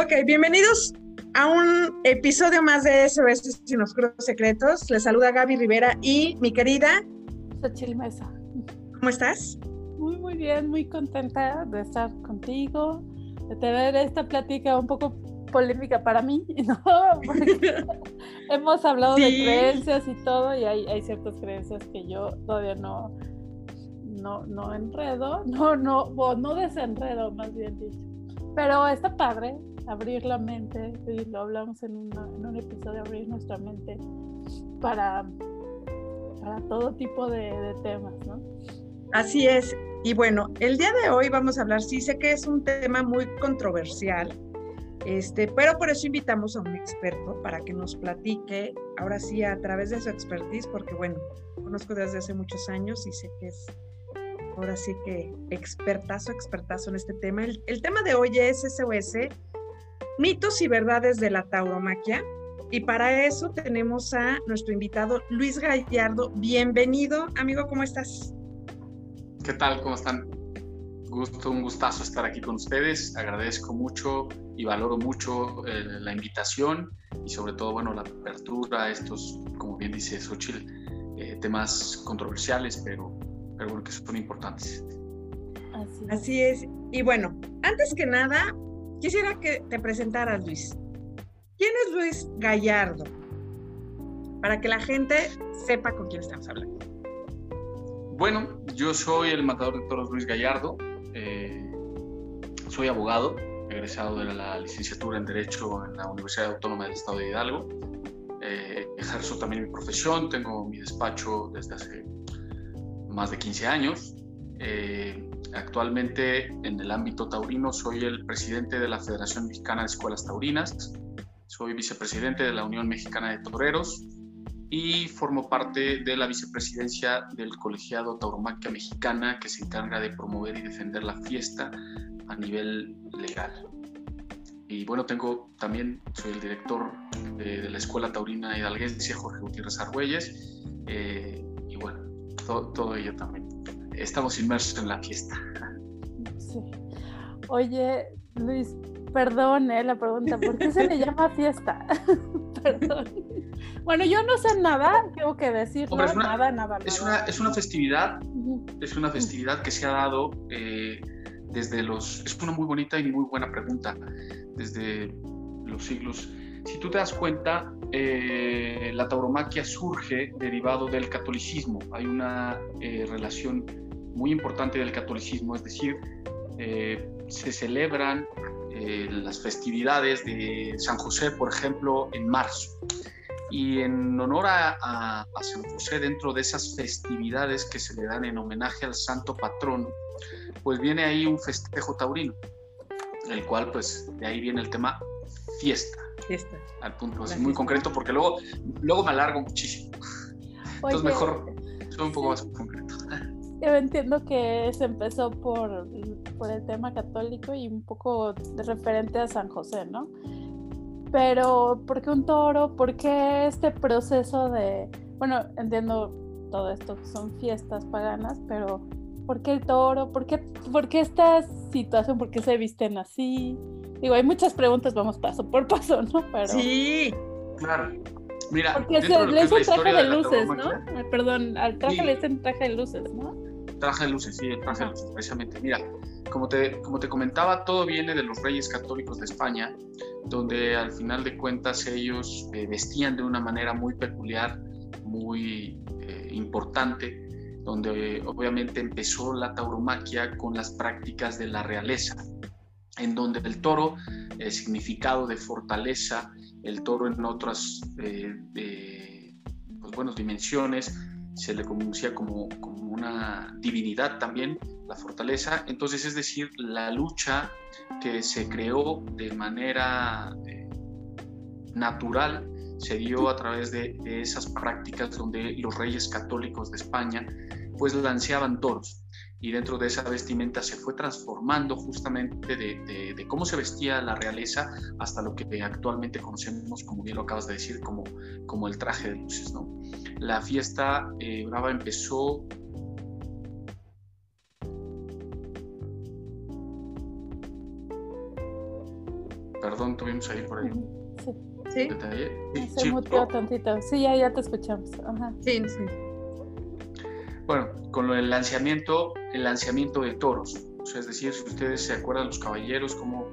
Ok, bienvenidos a un episodio más de SOS Sin Oscuros Secretos. Les saluda Gaby Rivera y mi querida Xochitl Mesa. ¿Cómo estás? Muy, muy bien, muy contenta de estar contigo, de tener esta plática un poco polémica para mí, ¿no? Porque hemos hablado de creencias y todo, y hay, hay ciertas creencias que yo todavía no, no, no enredo, no, no, o no desenredo, más bien dicho. Pero está padre abrir la mente, y lo hablamos en, un episodio, abrir nuestra mente para, para todo tipo de, de temas, ¿no? Así es. Y bueno, el día de hoy vamos a hablar, sí sé que es un tema muy controversial, este, pero por eso invitamos a un experto para que nos platique, ahora sí, a través de su expertise, porque bueno, conozco desde hace muchos años y sé que es ahora sí que expertazo, expertazo en este tema. El, el tema de hoy es SOS, mitos y verdades de la tauromaquia. Y para eso tenemos a nuestro invitado Luis Gallardo. Bienvenido, amigo, ¿cómo estás? ¿Qué tal? ¿Cómo están? Gusto, un gustazo estar aquí con ustedes. Agradezco mucho y valoro mucho eh, la invitación y sobre todo, bueno, la apertura a estos, como bien dice Xochitl, eh, temas controversiales, pero, pero bueno, que son importantes. Así es. Así es. Y bueno, antes que nada, quisiera que te presentaras, Luis. ¿Quién es Luis Gallardo? Para que la gente sepa con quién estamos hablando. Bueno, yo soy el matador de toros Luis Gallardo. Eh, soy abogado, egresado de la licenciatura en Derecho en la Universidad Autónoma del Estado de Hidalgo. Eh, ejerzo también mi profesión, tengo mi despacho desde hace más de 15 años. Eh, actualmente en el ámbito taurino soy el presidente de la Federación Mexicana de Escuelas Taurinas, soy vicepresidente de la Unión Mexicana de Toreros, y formo parte de la vicepresidencia del colegiado Tauromaquia Mexicana que se encarga de promover y defender la fiesta a nivel legal. Y bueno, tengo también, soy el director de, la Escuela Taurina Hidalguense, Jorge Gutiérrez Argüelles, eh, y bueno, todo ello también. Estamos inmersos en la fiesta. Sí. Oye, Luis, perdón eh, la pregunta, ¿por qué se le llama fiesta? perdón. Bueno, yo no sé nada, tengo que decir Hombre, una, nada, nada, Es nada. una, es una festividad, es una festividad que se ha dado eh, desde los... Es una muy bonita y muy buena pregunta, desde los siglos. Si tú te das cuenta, eh, la tauromaquia surge derivado del catolicismo. Hay una eh, relación muy importante del catolicismo, es decir, eh, se celebran eh, las festividades de San José, por ejemplo, en marzo. Y en honor a, a, a, San José, dentro de esas festividades que se le dan en homenaje al santo patrón, pues viene ahí un festejo taurino, el cual pues de ahí viene el tema fiesta. Fiesta. Al punto así muy concreto, porque luego, luego me alargo muchísimo. Oye, Entonces mejor soy un poco más concreto. Yo entiendo que se empezó por, por el tema católico y un poco referente a San José, ¿no? Pero, ¿por qué un toro? ¿Por qué este proceso de... Bueno, entiendo todo esto, que son fiestas paganas, pero ¿por qué el toro? ¿Por qué, ¿Por qué esta situación? ¿Por qué se visten así? Digo, hay muchas preguntas, vamos paso por paso, ¿no? Pero... Sí, claro. Mira, porque se le dicen traje de luces, ¿no? Perdón, al traje sí. le dicen traje de luces, ¿no? Traje de luces, sí, el traje de luces, precisamente. Mira, como te, como te comentaba, todo viene de los reyes católicos de España, donde al final de cuentas ellos eh, vestían de una manera muy peculiar, muy eh, importante, donde obviamente empezó la tauromaquia con las prácticas de la realeza, en donde el toro, eh, significado de fortaleza, el toro en otras eh, pues, bueno, dimensiones, se le conocía como, como, una divinidad también, la fortaleza. Entonces, es decir, la lucha que se creó de manera eh, natural se dio a través de, de, esas prácticas donde los reyes católicos de España pues lanceaban toros y dentro de esa vestimenta se fue transformando justamente de, de, de, cómo se vestía la realeza hasta lo que actualmente conocemos, como bien lo acabas de decir, como, como el traje de luces. ¿no? La fiesta eh, brava empezó perdón tuvimos ahí por ahí. Sí. Sí. Detalle. Sí, Se muteó oh, tantito. Sí, ya, ya te escuchamos. Ajá. Sí, sí. Bueno, con lo del lanzamiento, el lanzamiento de toros. O sea, es decir, si ustedes se acuerdan, los caballeros, cómo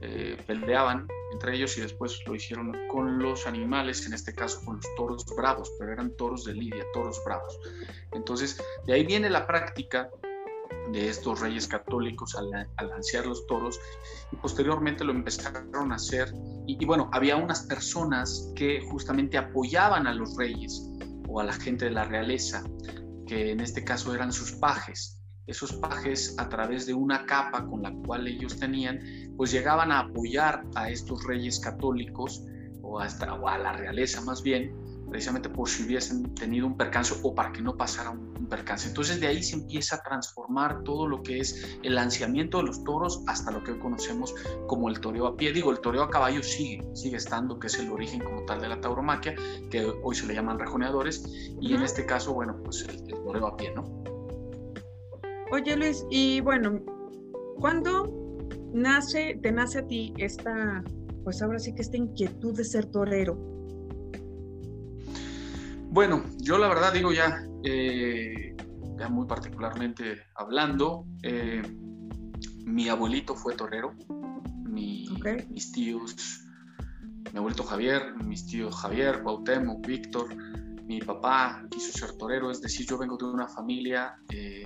eh, peleaban entre ellos y después lo hicieron con los animales, en este caso con los toros bravos, pero eran toros de lidia, toros bravos. Entonces, de ahí viene la práctica de estos reyes católicos al, al los toros y posteriormente lo empezaron a hacer. Y bueno, había unas personas que justamente apoyaban a los reyes o a la gente de la realeza, que en este caso eran sus pajes. Esos pajes, a través de una capa con la cual ellos tenían, pues llegaban a apoyar a estos reyes católicos o, hasta, o a la realeza más bien, precisamente por si hubiesen tenido un percance o para que no pasara un, un, percance. Entonces de ahí se empieza a transformar todo lo que es el lanceamiento de los toros hasta lo que hoy conocemos como el toreo a pie. Digo, el toreo a caballo sigue, sigue estando, que es el origen como tal de la tauromaquia, que hoy se le llaman rejoneadores, y en este caso, bueno, pues el, el toreo a pie, ¿no? Oye Luis, y bueno, ¿cuándo nace, te nace a ti esta, pues ahora sí que esta inquietud de ser torero? Bueno, yo la verdad digo ya, eh, ya muy particularmente hablando, eh, mi abuelito fue torero, mi, mis tíos, mi abuelito Javier, mis tíos Javier, Cuauhtémoc, Víctor, mi papá quiso ser torero, es decir, yo vengo de una familia eh,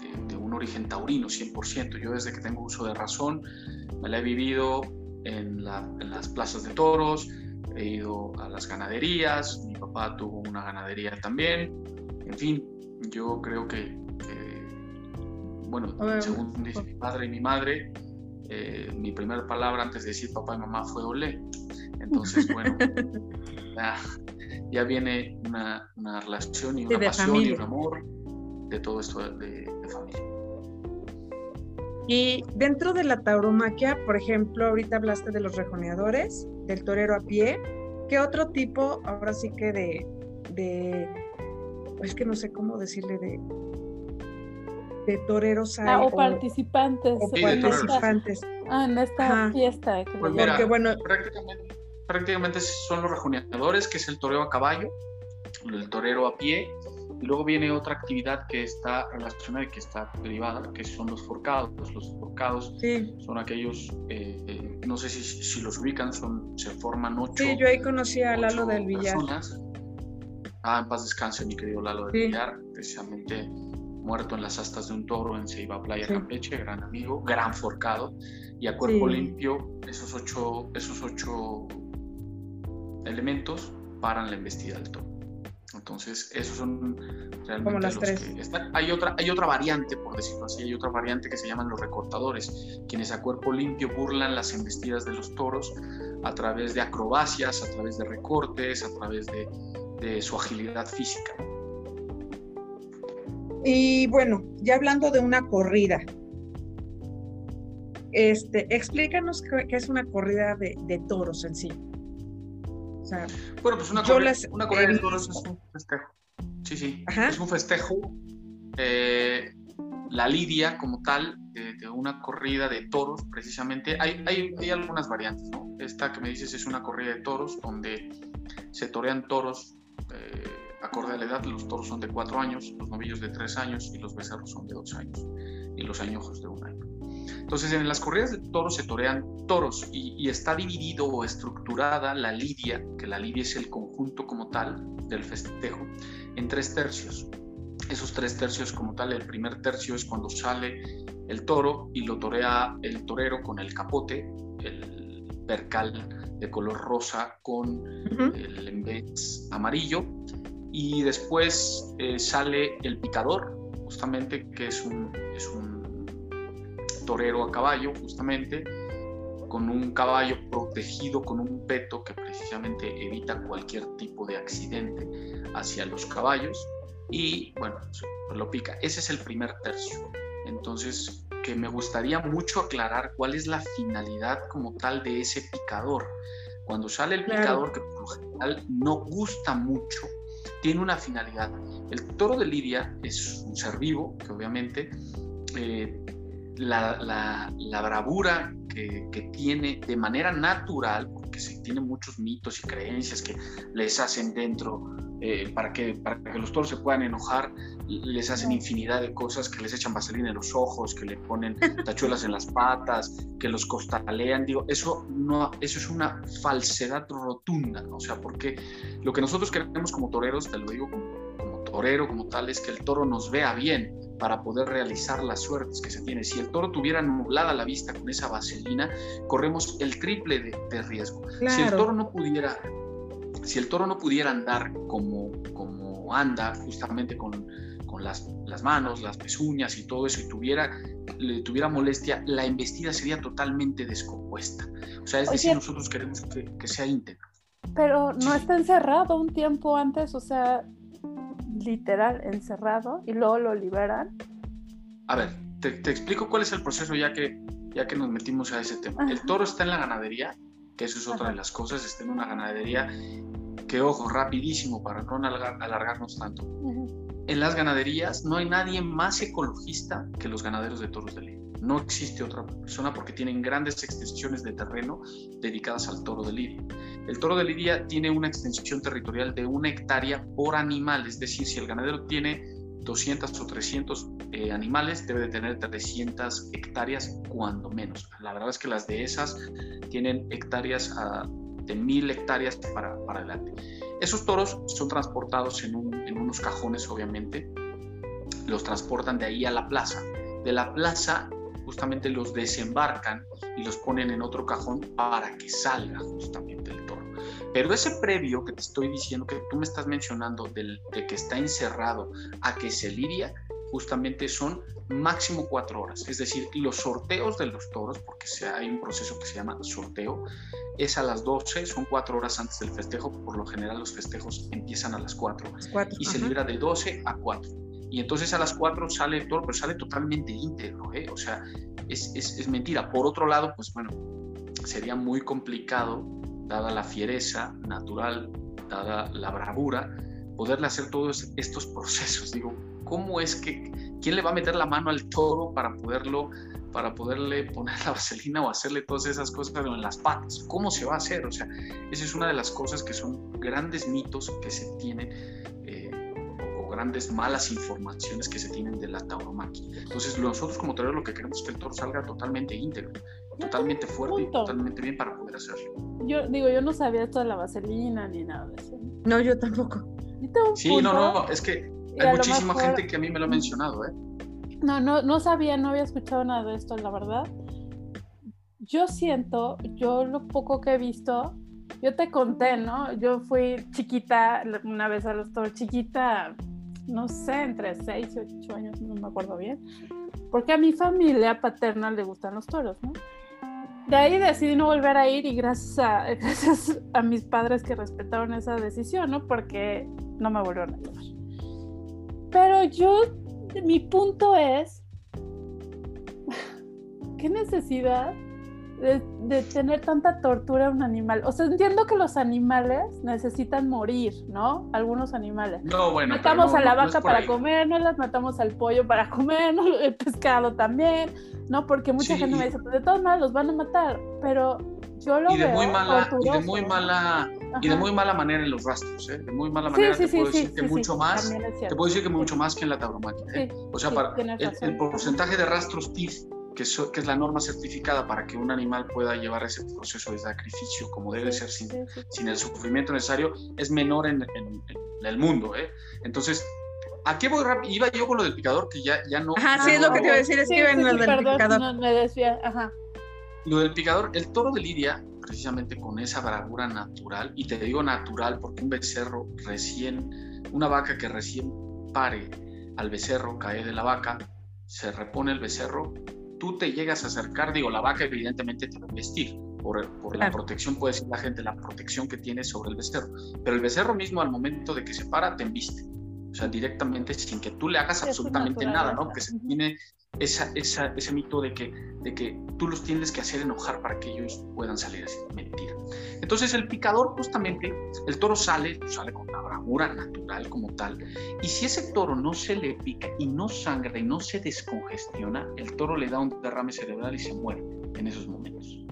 de, de un origen taurino, 100%. Yo desde que tengo uso de razón me la he vivido en, la- en las plazas de toros, he ido a las ganaderías, mi papá tuvo una ganadería también, en fin, yo creo que, que, bueno, Ah, según dice mi padre y mi madre, eh, mi primera palabra antes de decir papá y mamá fue olé. Entonces, bueno, ya, ya viene una, una relación y Sí, una pasión y familia. un amor de todo esto de familia. Y dentro de la tauromaquia, por ejemplo, ahorita hablaste de los rejoneadores, del torero a pie. ¿Qué otro tipo, ahora sí que de, de es que no sé cómo decirle, de, de toreros hay? Ah, o o- participantes o Sí, participantes. ah, en esta Ajá. fiesta. que Pues llaman. mira, Porque bueno, prácticamente, prácticamente son los rejoneadores, que es el toreo a caballo, el torero a pie, y luego viene otra actividad que está relacionada y que está derivada, que son los forcados. Los forcados sí, son aquellos, eh, eh, no sé si, si los ubican, son, se forman ocho. sí, yo ahí conocí a Lalo del Villar. personas. Ah, en paz descanse, mi querido Lalo del Sí. Villar, precisamente muerto en las astas de un toro en Ceiba Playa, Sí. Campeche, gran amigo, gran forcado, y a cuerpo limpio, esos ocho, esos ocho elementos paran la embestida del toro. Entonces, esos son realmente Como las los tres. que están. Hay otra, hay otra variante, por decirlo así, hay otra variante que se llaman los recortadores, quienes a cuerpo limpio burlan las embestidas de los toros a través de acrobacias, a través de recortes, a través de, de su agilidad física. Y bueno, ya hablando de una corrida, este, explícanos qué, es una corrida de, de toros en sí. Sea, Bueno, pues una, las corrida de toros es un festejo. Sí, sí, Ajá. es un festejo. eh, la lidia como tal, de, de una corrida de toros, precisamente, hay, hay, hay algunas variantes, ¿no? Esta que me dices es una corrida de toros donde se torean toros eh, acorde a la edad. Los toros son de cuatro años, los novillos de tres años y los becerros son de dos años y los añojos de un año. Entonces, en las corridas de toros se torean toros y, y está dividido o estructurada la lidia, que la lidia es el conjunto como tal del festejo, en tres tercios. Esos tres tercios como tal, el primer tercio es cuando sale el toro y lo torea el torero con el capote, el percal de color rosa con ujú, el embés amarillo y después eh, sale el picador justamente que es un, es un torero a caballo justamente con un caballo protegido con un peto que precisamente evita cualquier tipo de accidente hacia los caballos. Y bueno pues lo pica. Ese es el primer tercio. Entonces que me gustaría mucho aclarar cuál es la finalidad como tal de ese picador. Cuando sale el picador, que por lo general no gusta mucho, tiene una finalidad. El toro de Lidia es un ser vivo, que obviamente eh, la, la- la bravura que, que, tiene de manera natural, porque se tiene muchos mitos y creencias que les hacen dentro eh, para, que, para que los toros se puedan enojar, les hacen infinidad de cosas, que les echan vaselina en los ojos, que le ponen tachuelas en las patas, que los costalean, digo, eso, no, eso es una falsedad rotunda, o sea, porque lo que nosotros queremos como toreros, te lo digo como torero, como tal, es que el toro nos vea bien para poder realizar las suertes que se tiene. Si el toro tuviera nublada la vista con esa vaselina, corremos el triple de, riesgo. Si el toro no pudiera si el toro no pudiera andar como, como anda, justamente con, con las, las, manos, las pezuñas y todo eso, y tuviera, le tuviera molestia, la embestida sería totalmente descompuesta. O sea, es decir, nosotros queremos que, que, sea íntegro. Pero no está encerrado un tiempo antes, o sea, literal encerrado, y luego lo liberan. A ver, te, te explico cuál es el proceso ya que, ya que nos metimos a ese tema. El toro está en la ganadería, que eso es otra de las cosas, está en una ganadería que, ojo, rapidísimo para no alargarnos tanto. En las ganaderías no hay nadie más ecologista que los ganaderos de toros de lidia. No existe otra persona porque tienen grandes extensiones de terreno dedicadas al toro de lidia. El toro de lidia tiene una extensión territorial de una hectárea por animal, es decir, si el ganadero tiene 200 o 300 eh, animales, debe de tener 300 hectáreas cuando menos. La verdad es que las de esas tienen hectáreas ah, de 1000 hectáreas para, para, adelante. Esos toros son transportados en, en unos cajones, obviamente, los transportan de ahí a la plaza. De la plaza justamente los desembarcan y los ponen en otro cajón para que salga justamente el toro. Pero ese previo que te estoy diciendo, que tú me estás mencionando, del, de que está encerrado a que se lidia, justamente son máximo cuatro horas. Es decir, los sorteos de los toros, porque hay un proceso que se llama sorteo, es a las 12, son cuatro horas antes del festejo. Por lo general los festejos empiezan a las 4 y se libra de 12 a 4. Y entonces a las 4 sale el toro, pero sale totalmente íntegro, ¿eh? o sea, es, es, es mentira. Por otro lado, pues bueno, sería muy complicado dada la fiereza natural, dada la bravura, poderle hacer todos estos procesos. Digo, ¿cómo es que, quién le va a meter la mano al toro para poderlo, para poderle poner la vaselina o hacerle todas esas cosas en las patas? ¿Cómo se va a hacer? O sea, esa es una de las cosas que son grandes mitos que se tienen eh, grandes malas informaciones que se tienen de la tauromaquia. Entonces, nosotros como toreros lo que queremos es que el toro salga totalmente íntegro totalmente fuerte y totalmente bien para poder hacerlo. Yo digo, yo no sabía esto de la vaselina ni nada de eso. No, yo tampoco. sí, no, no, es que hay muchísima gente que a mí me lo ha mencionado, ¿eh? No, no, no sabía, no había escuchado nada de esto, la verdad. Yo siento, yo lo poco que he visto, yo te conté, ¿no? Yo fui chiquita una vez a los toros, chiquita, no sé, entre 6 y 8 años, no me acuerdo bien, porque a mi familia paterna le gustan los toros, ¿no? de ahí decidí no volver a ir y gracias a, gracias a mis padres que respetaron esa decisión, ¿no? Porque no me volvieron a llevar. Pero yo, mi punto es, ¿qué necesidad de, tener tanta tortura a un animal? O sea, entiendo que los animales necesitan morir, ¿no? Algunos animales. No, bueno. Matamos a la vaca para comer, no las matamos al pollo para comer, el pescado también ¿no? Porque mucha gente me dice, pues de todos modos los van a matar, pero yo lo y de veo muy mala y de muy mala y de muy mala manera en los rastros, ¿eh? De muy mala manera te puedo decir que mucho más, te puedo decir que mucho más que en la tauromaquia, ¿eh? O sea, para el, porcentaje de rastros TIF que, que, es la norma certificada para que un animal pueda llevar ese proceso de sacrificio como debe ser sin, sin el sufrimiento necesario, es menor en, en, en el mundo. ¿eh? Entonces, ¿A qué voy rápido? Iba yo con lo del picador, que ya, ya no. Ajá, sí, es lo que te iba a decir, es que iba en lo del picador. No, me decía, ajá. Lo del picador, el toro de Lidia, precisamente con esa bravura natural, y te digo natural porque un becerro recién, una vaca que recién pare al becerro, cae de la vaca, se repone el becerro, tú te llegas a acercar, digo, la vaca evidentemente te va a vestir, por, por la protección, puede decir la gente, la protección que tiene sobre el becerro, pero el becerro mismo al momento de que se para te embiste o sea, directamente sin que tú le hagas absolutamente nada, ¿no? Que se tiene esa, esa, ese mito de que, de que tú los tienes que hacer enojar para que ellos puedan salir así. Mentira. Entonces el picador justamente, el toro sale, sale con la bravura natural como tal, y si ese toro no se le pica y no sangra y no se descongestiona, el toro le da un derrame cerebral y se muere en esos momentos.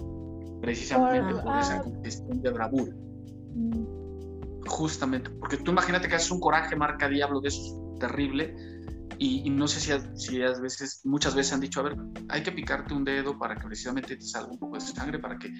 Precisamente por esa cuestión de bravura. Mm. Justamente, porque tú imagínate que haces un coraje marca diablo de eso terrible y, no sé si, si a veces, muchas veces han dicho, a ver, hay que picarte un dedo para que precisamente te salga un poco de sangre, para que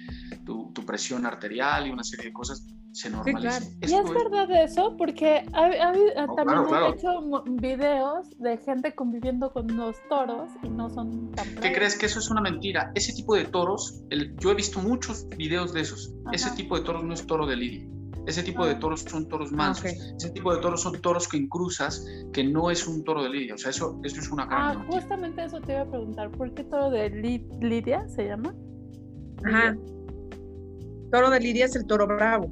tu, tu presión arterial y una serie de cosas se normalicen. ¿Y es, verdad eso? Porque también he hecho videos de gente conviviendo con los toros y no son tan... ¿Qué crees que eso es una mentira? Ese tipo de toros, el, yo he visto muchos videos de esos. Ese tipo de toros no es toro de lidia. Ese tipo de ah. toros son toros mansos. Ese tipo de toros son toros que incruzas, que no es un toro de lidia. O sea, eso, eso es una gran. Ah, justamente eso te iba a preguntar. ¿Por qué toro de lidia se llama? Ajá. Toro de lidia es el toro bravo.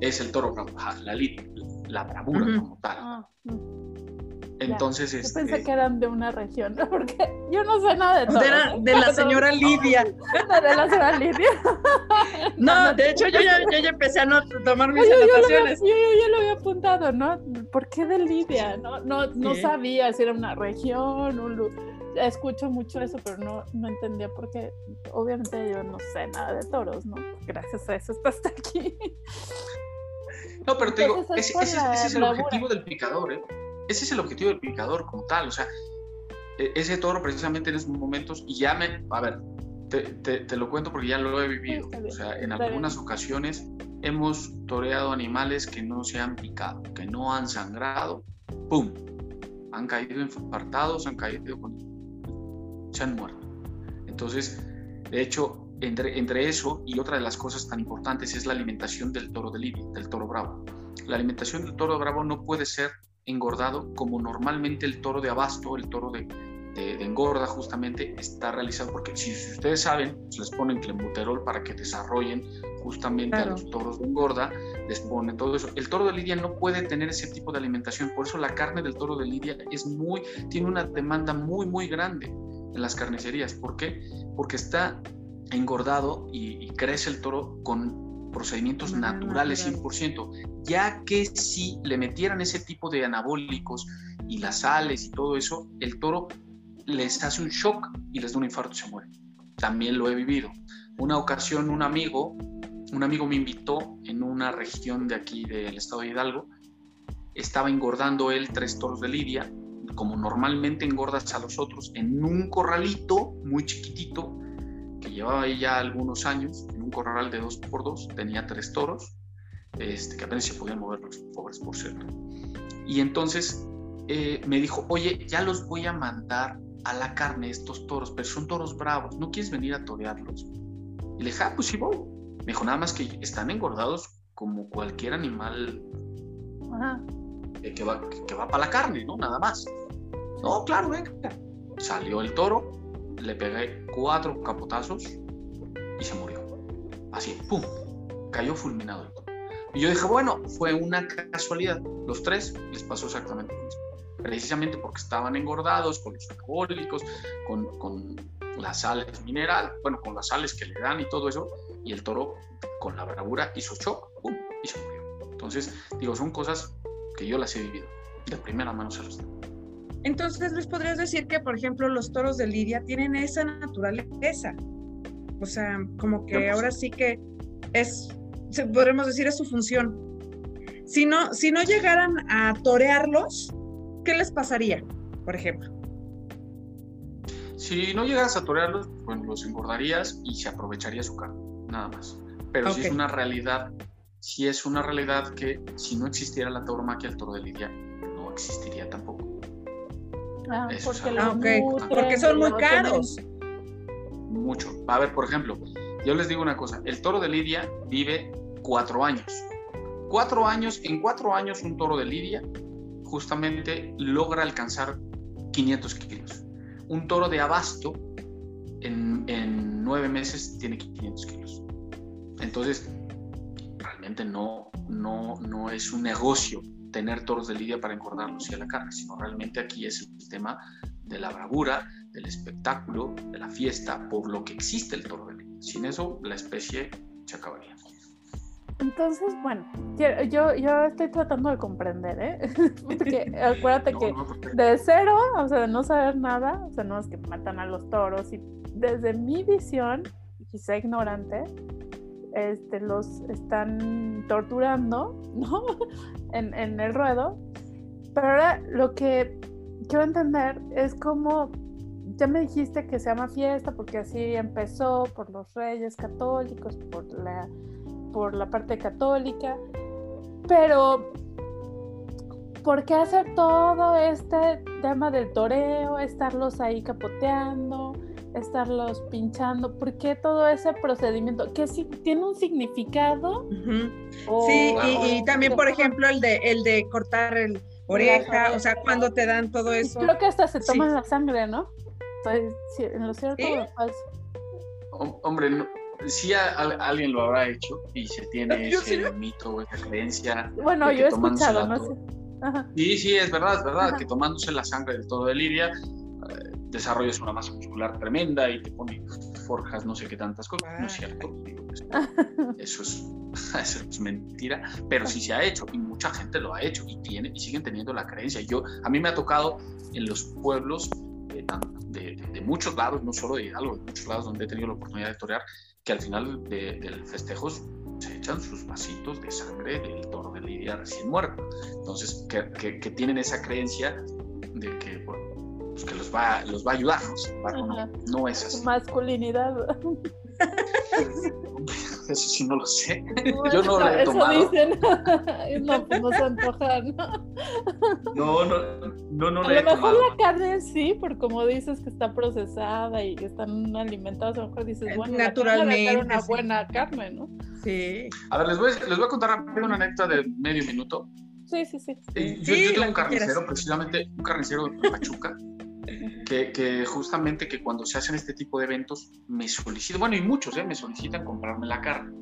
Es el toro bravo, ajá, la lidia, la bravura como tal. Ah, mm. Entonces, Yo pensé este que eran de una región, porque yo no sé nada de todo. De, la, señora Lidia. de la señora Lidia. No, de hecho yo ya, yo ya empecé a no tomar mis anotaciones. Yo, yo, ya lo había apuntado, ¿no? ¿Por qué de Lidia? No, no, no sabía si era una región, un escucho mucho eso, pero no, no entendía por qué. Obviamente yo no sé nada de toros, ¿no? Gracias a eso estás aquí. No, pero te digo, ese, ese, ese es el objetivo del picador, ¿eh? Ese es el objetivo del picador como tal, o sea, e, ese toro precisamente en esos momentos, y ya me, a ver, te, lo cuento porque ya lo he vivido, o sea, en algunas ocasiones hemos toreado animales que no se han picado, que no han sangrado, ¡pum! Han caído infartados, han caído con... se han muerto. Entonces, de hecho, entre, entre eso y otra de las cosas tan importantes es la alimentación del toro de lidia, del toro bravo. La alimentación del toro bravo no puede ser engordado como normalmente el toro de abasto, el toro de, de, engorda justamente está realizado, porque si, ustedes saben, pues, les ponen clenbuterol para que desarrollen justamente a los toros de engorda, les ponen todo eso. El toro de lidia no puede tener ese tipo de alimentación, por eso la carne del toro de lidia es muy, tiene una demanda muy, muy grande en las carnicerías. ¿Por qué? Porque está engordado y crece el toro con procedimientos naturales 100%, ya que si le metieran ese tipo de anabólicos y las sales y todo eso, el toro les hace un shock y les da un infarto y se muere. También lo he vivido. Una ocasión un amigo, un amigo me invitó en una región de aquí del estado de Hidalgo, estaba engordando él tres toros de lidia, como normalmente engordas a los otros, en un corralito muy chiquitito que llevaba ahí ya algunos años, un corral de dos por dos, tenía tres toros, este, que apenas se podían mover los pobres, por cierto. Y entonces eh, me dijo, oye, ya los voy a mandar a la carne estos toros, pero son toros bravos, ¿no quieres venir a torearlos? Y le dije, ah, pues sí voy. Me dijo, nada más que están engordados como cualquier animal que, va, que va para la carne, ¿no? Nada más. No, claro, venga. Salió el toro, le pegué cuatro capotazos y se murió. Así, ¡pum! Cayó fulminado el toro. Y yo dije, bueno, fue una casualidad. Los tres les pasó exactamente lo mismo. Precisamente porque estaban engordados con los alcohólicos, con, con las sales mineral, bueno, con las sales que le dan y todo eso. Y el toro, con la bravura, hizo shock, ¡pum! y se murió. Entonces, digo, son cosas que yo las he vivido. De primera mano se digo. Entonces, les podrías decir que, por ejemplo, los toros de Lidia tienen esa naturaleza. O sea, como que pues ahora sí que es, podremos decir, es su función. Si no, si no llegaran a torearlos, ¿qué les pasaría, por ejemplo? Si no llegaras a torearlos, pues los engordarías y se aprovecharía su carne, nada más. Pero si es una realidad, si es una realidad que si no existiera la tauromaquia, el toro de Lidia no existiría tampoco. Ah, porque, ah, porque son muy caros. Mucho. A ver, por ejemplo, yo les digo una cosa, el toro de Lidia vive cuatro años. Cuatro años, en cuatro años un toro de Lidia justamente logra alcanzar 500 kilos. Un toro de abasto en, nueve meses tiene 500 kilos. Entonces, realmente no, no, no es un negocio tener toros de lidia para engordarlos y a la carne, sino realmente aquí es el tema de la bravura, del espectáculo, de la fiesta, por lo que existe el toro de lidia. Sin eso, la especie se acabaría. Entonces, bueno, yo, yo estoy tratando de comprender, ¿eh? Porque acuérdate que de cero, o sea, de no saber nada, o sea, no es que matan a los toros y desde mi visión, quizá ignorante, este, los están torturando, ¿no? en, en el ruedo. Pero ahora lo que quiero entender es cómo ya me dijiste que se llama fiesta porque así empezó por los reyes católicos, por la, por la parte católica, pero ¿por qué hacer todo este tema del toreo, estarlos ahí capoteando, estarlos pinchando? ¿Por qué todo ese procedimiento? ¿Que si tiene un significado? sí, y, también, por ejemplo, el de, el de cortar el oreja, o sea, cuando te dan todo eso. Creo que hasta se toma la sangre, ¿no? En lo cierto Hombre, si alguien lo habrá hecho y se tiene ese mito o esa creencia. Bueno, yo he escuchado, no sé. Sí, sí, es verdad, es verdad, que tomándose la sangre del todo de Lidia, eh, desarrollas una masa muscular tremenda y te pone forjas no sé qué tantas cosas. No es cierto, eso, es, eso es mentira, pero sí se ha hecho y mucha gente lo ha hecho y, tiene, y siguen teniendo la creencia. Yo, a mí me ha tocado en los pueblos de, muchos lados, no solo de Hidalgo, de muchos lados donde he tenido la oportunidad de torear, que al final del festejo se echan sus vasitos de sangre del toro de Lidia recién muerto. Entonces, que, que, tienen esa creencia de que, pues que los, va, los va a ayudar, ¿no? no, es así. Masculinidad. Eso sí no lo sé. Yo no lo he tomado. Eso dicen. no, pues no se antojan. No, no, no, no, A lo mejor la carne sí, por como dices que está procesada y que están alimentados, a lo mejor dices, bueno, naturalmente una buena carne, ¿no? Sí. A ver, les voy, les voy a contar rápido una anécdota de medio minuto. Sí, sí, sí. Eh, yo, yo tengo un carnicero, precisamente un carnicero de Pachuca que, justamente que cuando se hacen este tipo de eventos me solicitan, bueno, y muchos ¿eh? me solicitan comprarme la carne.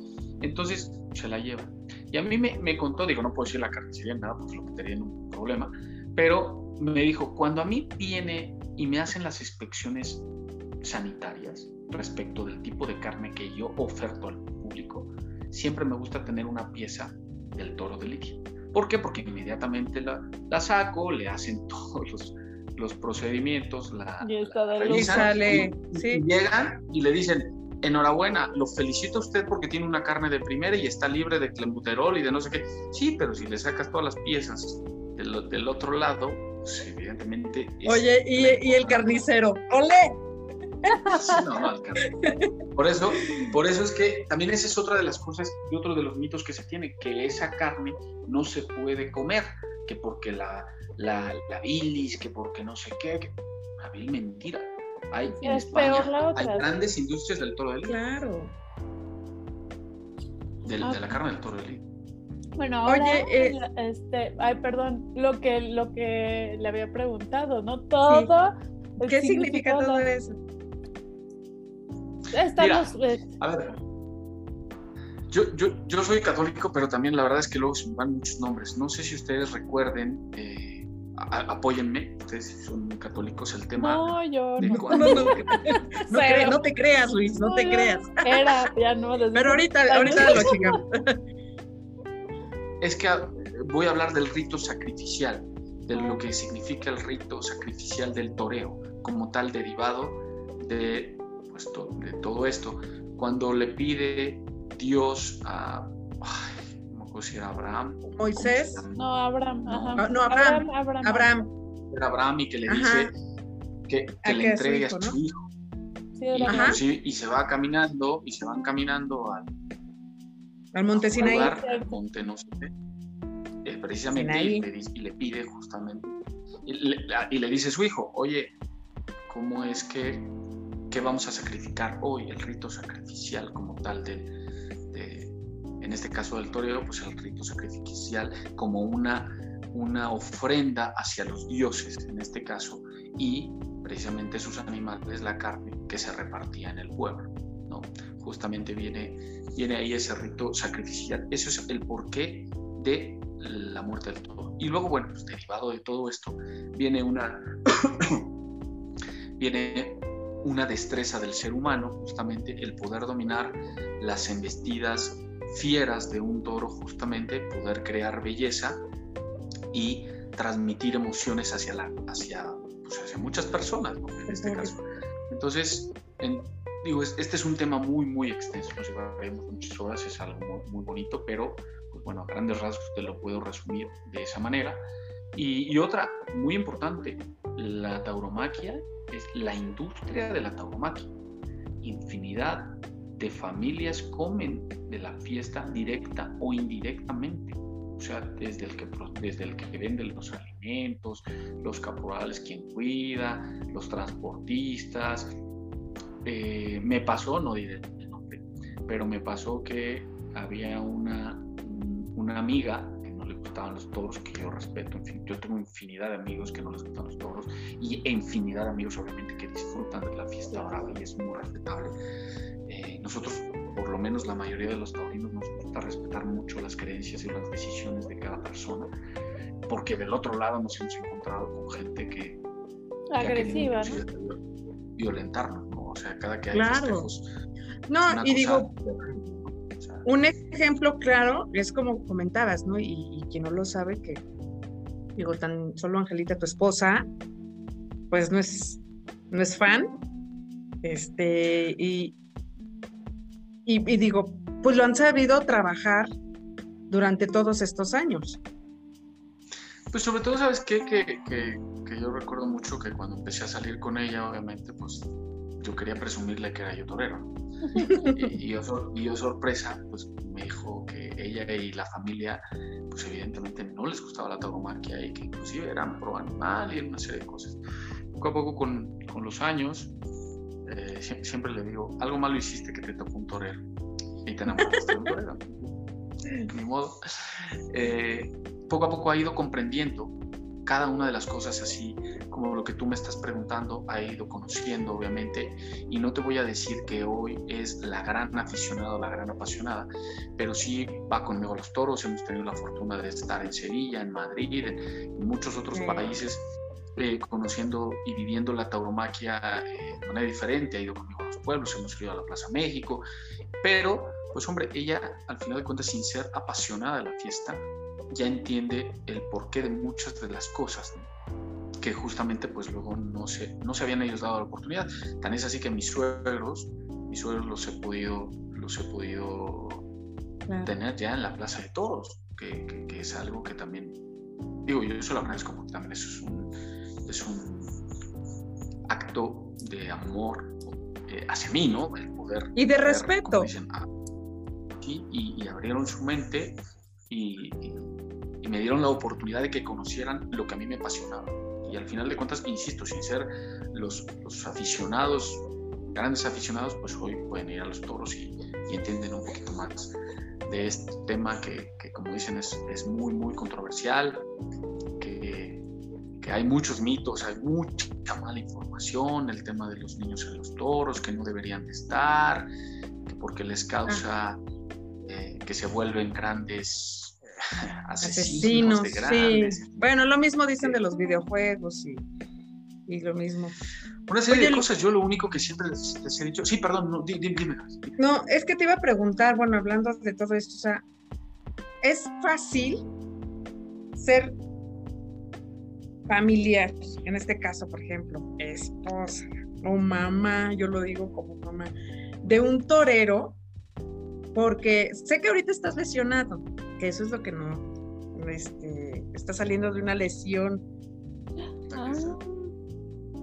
Entonces se la llevan. Y a mí me, me contó, digo, no puedo decir la carne sería nada, porque lo metería en un problema, pero me dijo, cuando a mí viene y me hacen las inspecciones sanitarias respecto del tipo de carne que yo oferto al público, siempre me gusta tener una pieza del toro de lidia. ¿Por qué? Porque inmediatamente la, la saco, le hacen todos los los procedimientos, la, llegan y le dicen, enhorabuena, lo felicito a usted porque tiene una carne de primera y está libre de clenbuterol y de no sé qué. Sí, pero si le sacas todas las piezas del, del otro lado, pues evidentemente... Oye, y, y, el carnicero, ¡ole! no, no, por eso, por eso es que también esa es otra de las cosas y otro de los mitos que se tiene, que esa carne no se puede comer, que porque la, la, la bilis, que porque no sé qué, que, una vil mentira. Hay, en España, hay grandes industrias del toro de lidia. Claro. De, la carne del toro de lidia. Bueno, ahora, Oye, eh, este, ay, perdón, lo que, lo que le había preguntado, ¿no? Todo. ¿Qué significa todo eso? Estamos. Eh, a ver, yo, yo, yo, soy católico, pero también la verdad es que luego se me van muchos nombres. No sé si ustedes recuerden eh, apóyenme, ustedes son católicos, el tema. No, yo no. no, te creas, Luis, no, te creas. Era, ya no. Pero ahorita, ahorita lo chingamos. Es que voy a hablar del rito sacrificial, de lo que significa el rito sacrificial del toreo, como tal derivado de, pues, de todo esto. Cuando le pide Dios a si era Abraham. Moisés. No, Abraham. Ah, no, Abraham. Abraham. Era Abraham y que le dice que, le entregue a su hijo. y, se va caminando y se van caminando al, al monte Sinaí. Al monte no sé eh, precisamente y le, pide justamente y le, dice a su hijo, oye, ¿cómo es que, que vamos a sacrificar hoy el rito sacrificial como tal de, en este caso del toreo, pues el rito sacrificial como una, una ofrenda hacia los dioses, en este caso, y precisamente sus animales, la carne que se repartía en el pueblo. ¿no? Justamente viene, viene ahí ese rito sacrificial. Eso es el porqué de la muerte del toro. Y luego, bueno, pues derivado de todo esto, viene una, viene una destreza del ser humano, justamente el poder dominar las embestidas fieras de un toro justamente poder crear belleza y transmitir emociones hacia, la, hacia, pues hacia muchas personas, en este caso. Entonces, digo, este es un tema muy, muy extenso, nos llevaremos muchas horas, es algo muy, muy bonito, pero pues bueno, a grandes rasgos te lo puedo resumir de esa manera. Y, y, otra muy importante, la tauromaquia es la industria de la tauromaquia. Infinidad de familias comen de la fiesta directa o indirectamente. O sea, desde el que, desde el que vende los alimentos, los caporales quien cuida, los transportistas. Eh, me pasó, no diré el nombre, pero me pasó que había una, una amiga le gustaban los toros, que yo respeto, en fin, yo tengo infinidad de amigos que no les gustan los toros y infinidad de amigos obviamente que disfrutan de la fiesta brava y es muy respetable. Eh, nosotros, por lo menos la mayoría de los taurinos, nos gusta respetar mucho las creencias y las decisiones de cada persona, porque del otro lado nos hemos encontrado con gente que... Agresiva, Violentarnos, ¿no? O sea, cada que hay claro. No, y digo, un ejemplo claro es como comentabas, ¿no? Y, y, quien no lo sabe, que digo, tan solo Angelita, tu esposa, pues no es, no es fan, este, y, y, digo, pues lo han sabido trabajar durante todos estos años. Pues sobre todo, ¿sabes qué? Que, que, yo recuerdo mucho que cuando empecé a salir con ella, obviamente, pues yo quería presumirle que era yo torero. y, yo, y, yo, sorpresa, pues me dijo que ella y la familia, pues evidentemente no les gustaba la tauromaquia y que inclusive eran pro animal y una serie de cosas. Poco a poco con, con los años, eh, siempre le digo, algo malo hiciste que te tocó un torero y te enamoraste de un torero. Ni modo. Eh, poco a poco ha ido comprendiendo cada una de las cosas así como lo que tú me estás preguntando, ha ido conociendo obviamente y no te voy a decir que hoy es la gran aficionada, la gran apasionada, pero sí va conmigo a los toros, hemos tenido la fortuna de estar en Sevilla, en Madrid, en muchos otros países eh, conociendo y viviendo la tauromaquia eh, de manera diferente, ha ido conmigo a los pueblos, hemos ido a la Plaza México, pero pues hombre, ella al final de cuentas sin ser apasionada de la fiesta, ya entiende el porqué de muchas de las cosas que justamente pues luego no se, no se habían ellos dado la oportunidad. Tan es así que mis suegros, mis suegros los he podido, los he podido tener ya en la Plaza de Toros, que, que, que, es algo que también, digo, yo eso lo agradezco porque también eso es un, es un acto de amor eh, hacia mí, ¿no? El poder. Y de respeto. Ah, y, abrieron su mente y, me dieron la oportunidad de que conocieran lo que a mí me apasionaba. Y al final de cuentas, insisto, sin ser los, aficionados, grandes aficionados, pues hoy pueden ir a los toros y, entienden un poquito más de este tema que, que como dicen, es, es muy, muy controversial, hay muchos mitos, hay mucha mala información, el tema de los niños en los toros, que no deberían de estar, que porque les causa eh, que se vuelven grandes asesinos, de grandes. Sí. Bueno, lo mismo dicen de los videojuegos y, y lo mismo. Una serie de cosas, yo lo único que siempre les, he dicho, sí, perdón, no, dime, dime, No, es que te iba a preguntar, bueno, hablando de todo esto, o sea, ¿es fácil ser familiar, en este caso, por ejemplo, esposa o mamá, yo lo digo como mamá, de un torero, porque sé que ahorita estás lesionado, que eso es lo que no, este, está saliendo de una lesión. Ah.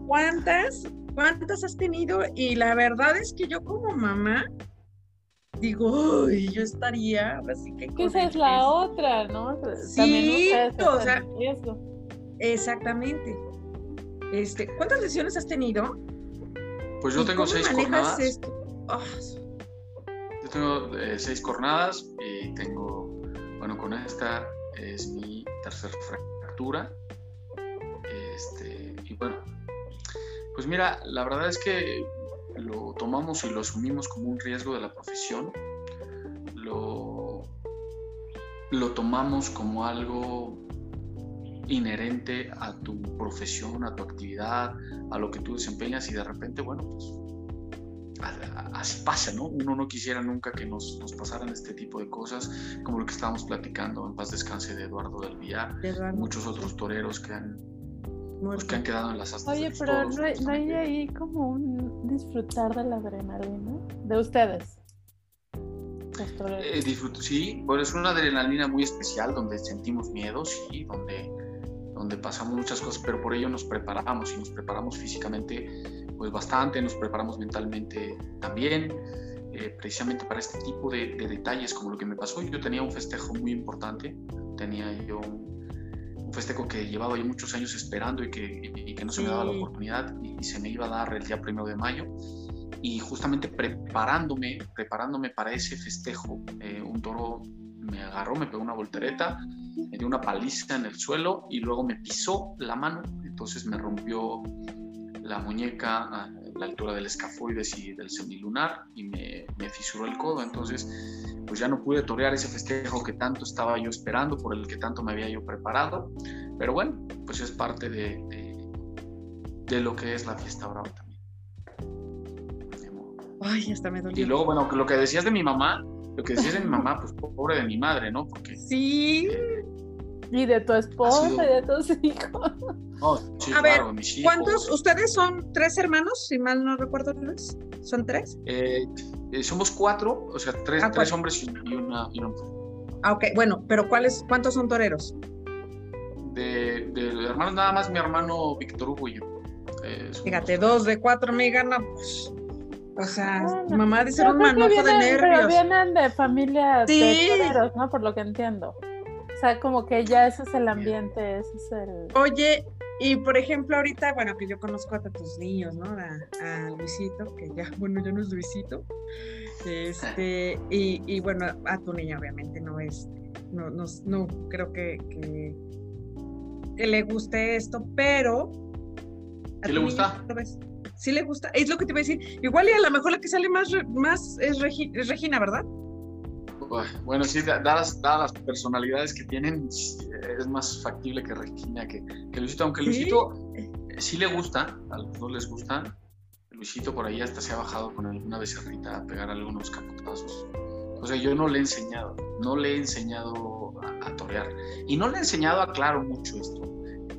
¿Cuántas? ¿Cuántas has tenido? Y la verdad es que yo como mamá digo, uy, yo estaría, así que... Esa es la otra, ¿no? Sí, o sea, Exactamente. Este, ¿Cuántas lesiones has tenido? Pues yo tengo seis jornadas. Ah. Yo tengo eh, seis jornadas y tengo, bueno, con esta es mi tercera fractura. Este, y bueno, pues mira, la verdad es que lo tomamos y lo asumimos como un riesgo de la profesión. Lo, lo tomamos como algo inherente a tu profesión, a tu actividad, a lo que tú desempeñas y de repente, bueno, pues así pasa, ¿no? Uno no quisiera nunca que nos, nos, pasaran este tipo de cosas, como lo que estábamos platicando en paz descanse de Eduardo del Villar, muchos otros toreros que han, los que han quedado en las astas. Oye, pero no, no hay ahí como un disfrutar de la adrenalina de ustedes. Eh, disfruto, sí, bueno, es una adrenalina muy especial donde sentimos miedos y donde, donde pasamos muchas cosas, pero por ello nos preparamos y nos preparamos físicamente pues bastante, nos preparamos mentalmente también, eh, precisamente para este tipo de, detalles como lo que me pasó. Yo tenía un festejo muy importante, tenía yo un, festejo que llevaba yo muchos años esperando y que, y que no se me daba la oportunidad y, y se me iba a dar el día primero de mayo. Y justamente preparándome, preparándome para ese festejo, eh, un toro me agarró, me pegó una voltereta, me dio una paliza en el suelo y luego me pisó la mano, entonces me rompió la muñeca a la altura del escafoides y del semilunar y me, me, fisuró el codo, entonces pues ya no pude torear ese festejo que tanto estaba yo esperando, por el que tanto me había yo preparado, pero bueno, pues es parte de, de, de lo que es la fiesta brava Ay, hasta me dolió. Y luego, bueno, lo que decías de mi mamá, lo que decías de mi mamá, pues pobre de mi madre, ¿no? Porque. Sí. Y de tu esposa y de tus hijos. Oh, sí, a ver, ¿cuántos? ¿Ustedes son tres hermanos, si mal no recuerdo, Luis? ¿Son tres? Eh, eh, somos cuatro, o sea, tres, ah, tres hombres y una, y una mujer. Ah, ok, bueno, pero ¿cuáles, ¿cuántos son toreros? De, de, hermanos, nada más mi hermano Víctor Hugo y yo. Eh, Fíjate, dos de cuatro me ganan, pues o sea, mamá dice un manojo de nervios. Pero vienen de familias de toreros, ¿no? Por lo que entiendo. O sea, como que ya ese es el ambiente, ese es el... Oye, y por ejemplo, ahorita, bueno, que yo conozco a tus niños, ¿no? A, Luisito, que ya, bueno, ya no es Luisito. Este, y, y bueno, a tu niña obviamente no es, no, no, no creo que, que, que le guste esto, pero... ¿Qué le gusta? sí le gusta. Es lo que te iba a decir. Igual y a lo mejor la que sale más, más es, Regina, ¿verdad? Bueno, sí, dadas, dadas, las personalidades que tienen, es más factible que Regina que, que Luisito, aunque Luisito ¿Sí? le gusta, a los dos les gusta. Luisito por ahí hasta se ha bajado con alguna becerrita a pegar algunos capotazos. O sea, yo no le he enseñado, no le he enseñado a, a torear. Y no le he enseñado, aclaro mucho esto.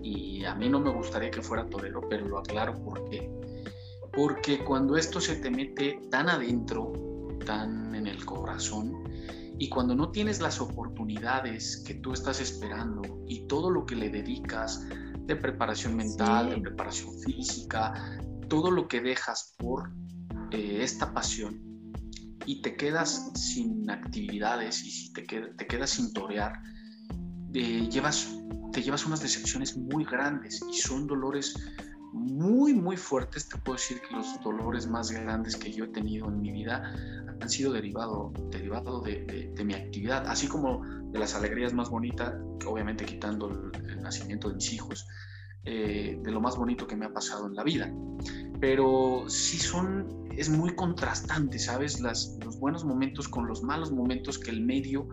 Y a mí no me gustaría que fuera torero, pero lo aclaro porque porque cuando esto se te mete tan adentro, tan en el corazón, y cuando no tienes las oportunidades que tú estás esperando y todo lo que le dedicas de preparación mental, de preparación física, todo lo que dejas por eh, esta pasión y te quedas sin actividades y si te, te quedas sin torear, eh, llevas, te llevas unas decepciones muy grandes y son dolores muy, muy fuertes. Te puedo decir que los dolores más grandes que yo he tenido en mi vida han sido derivado, derivado de, mi actividad, así como de las alegrías más bonitas, obviamente quitando el, nacimiento de mis hijos, eh, de lo más bonito que me ha pasado en la vida. Pero sí son, es muy contrastante, ¿sabes? Las, los buenos momentos con los malos momentos que el medio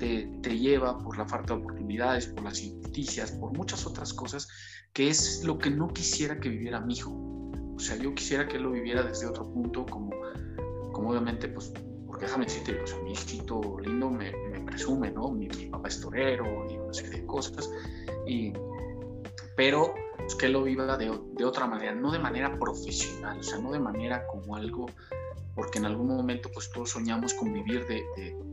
te, te lleva por la falta de oportunidades, por las injusticias, por muchas otras cosas que es lo que no quisiera que viviera mi hijo. O sea, yo quisiera que él lo viviera desde otro punto, como, como obviamente, pues, porque déjame decirte, pues, mi hijito lindo me, me presume, ¿no? Mi, papá es torero y una serie de cosas, y, pero pues, que lo viva de, de, otra manera, no de manera profesional, o sea, no de manera como algo, porque en algún momento, pues, todos soñamos con vivir de, de